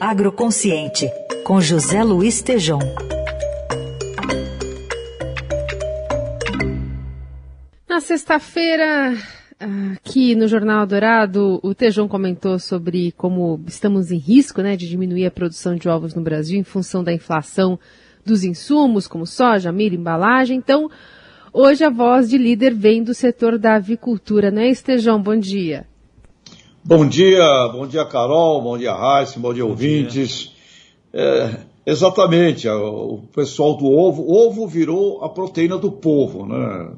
Agroconsciente, com José Luiz Tejom. Na sexta-feira, aqui no Jornal Dourado, o Tejão comentou sobre como estamos em risco né, de diminuir a produção de ovos no Brasil em função da inflação dos insumos, como soja, milho, embalagem. Então, hoje a voz de líder vem do setor da avicultura, né, Estejão? Bom dia. Bom dia, bom dia, Carol, bom dia, Raíssa, bom dia, bom ouvintes. Dia. É, exatamente, o pessoal do ovo, ovo virou a proteína do povo, né?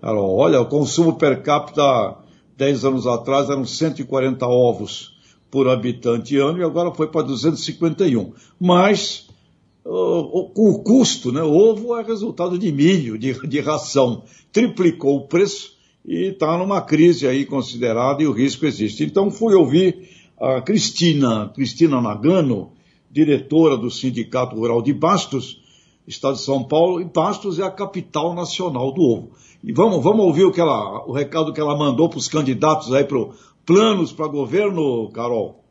Olha, o consumo per capita 10 anos atrás eram 140 ovos por habitante ano e agora foi para 251. Mas o, o, custo, né? O ovo é resultado de milho, de, de ração. Triplicou o preço e está numa crise aí considerada e o risco existe. Então fui ouvir a Cristina, Cristina Nagano, diretora do Sindicato Rural de Bastos, Estado de São Paulo, e Bastos é a capital nacional do ovo. E vamos, vamos ouvir o, que ela, o recado que ela mandou para os candidatos aí para planos para governo, Carol.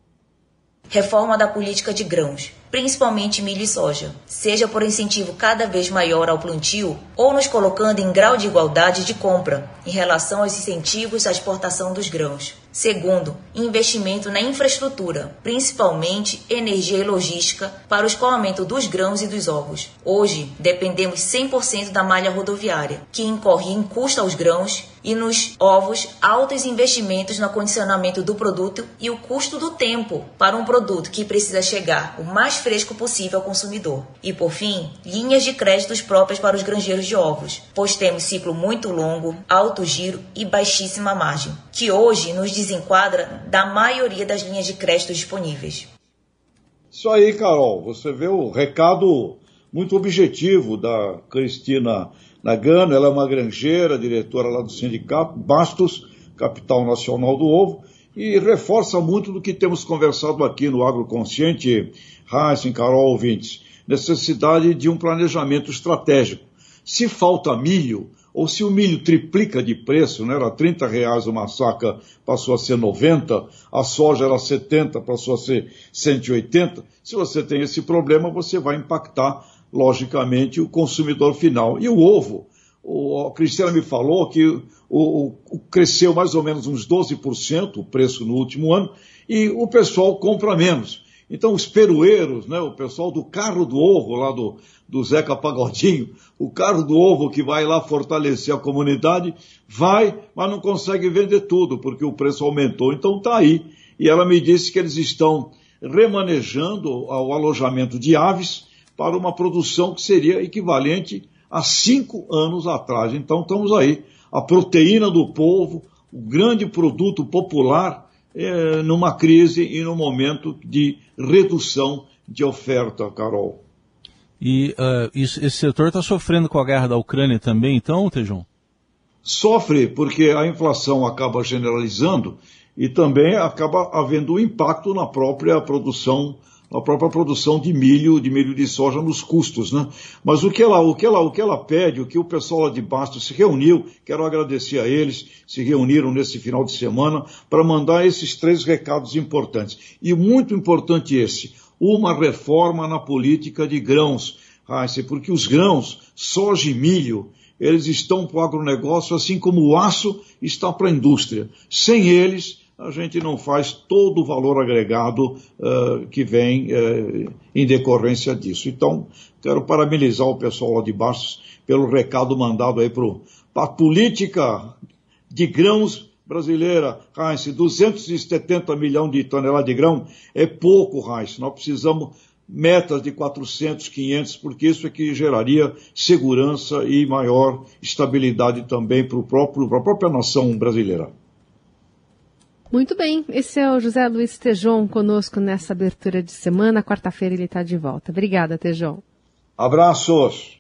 Reforma da política de grãos, principalmente milho e soja, seja por incentivo cada vez maior ao plantio ou nos colocando em grau de igualdade de compra em relação aos incentivos à exportação dos grãos. Segundo, investimento na infraestrutura, principalmente energia e logística, para o escoamento dos grãos e dos ovos. Hoje, dependemos 100% da malha rodoviária, que incorre em custo aos grãos e nos ovos altos investimentos no acondicionamento do produto e o custo do tempo para um produto que precisa chegar o mais fresco possível ao consumidor. E por fim, linhas de créditos próprias para os granjeiros de ovos, pois temos ciclo muito longo, alto giro e baixíssima margem, que hoje nos desenquadra da maioria das linhas de crédito disponíveis. Isso aí, Carol. Você vê o recado muito objetivo da Cristina Nagano. Ela é uma granjeira, diretora lá do sindicato Bastos, capital nacional do ovo, e reforça muito do que temos conversado aqui no Agroconsciente, Heisen, Carol, ouvintes. Necessidade de um planejamento estratégico. Se falta milho, ou se o milho triplica de preço, né, era 30 reais uma saca, passou a ser 90, a soja era 70, passou a ser 180, se você tem esse problema, você vai impactar, logicamente, o consumidor final. E o ovo, o, a Cristiana me falou que o, o, cresceu mais ou menos uns 12% o preço no último ano, e o pessoal compra menos. Então, os perueiros, né, o pessoal do carro do ovo, lá do, do Zeca Pagodinho, o carro do ovo que vai lá fortalecer a comunidade, vai, mas não consegue vender tudo, porque o preço aumentou. Então, está aí. E ela me disse que eles estão remanejando o alojamento de aves para uma produção que seria equivalente a cinco anos atrás. Então, estamos aí. A proteína do povo, o grande produto popular é, numa crise e num momento de redução de oferta, Carol. E uh, isso, esse setor está sofrendo com a guerra da Ucrânia também, então, Tejão? Sofre, porque a inflação acaba generalizando e também acaba havendo um impacto na própria produção a própria produção de milho, de milho de soja nos custos, né? Mas o que ela, o que ela, o que ela pede, o que o pessoal lá de Bastos se reuniu, quero agradecer a eles, se reuniram nesse final de semana para mandar esses três recados importantes. E muito importante esse, uma reforma na política de grãos, porque os grãos, soja e milho, eles estão para o agronegócio assim como o aço está para a indústria. Sem eles, a gente não faz todo o valor agregado uh, que vem uh, em decorrência disso. Então, quero parabenizar o pessoal lá de baixo pelo recado mandado aí para a política de grãos brasileira, Heinz, 270 milhões de toneladas de grão é pouco, Heinz. Nós precisamos metas de 400, 500, porque isso é que geraria segurança e maior estabilidade também para a própria nação brasileira. Muito bem, esse é o José Luiz Tejon conosco nessa abertura de semana. Quarta-feira ele está de volta. Obrigada, Tejon. Abraços.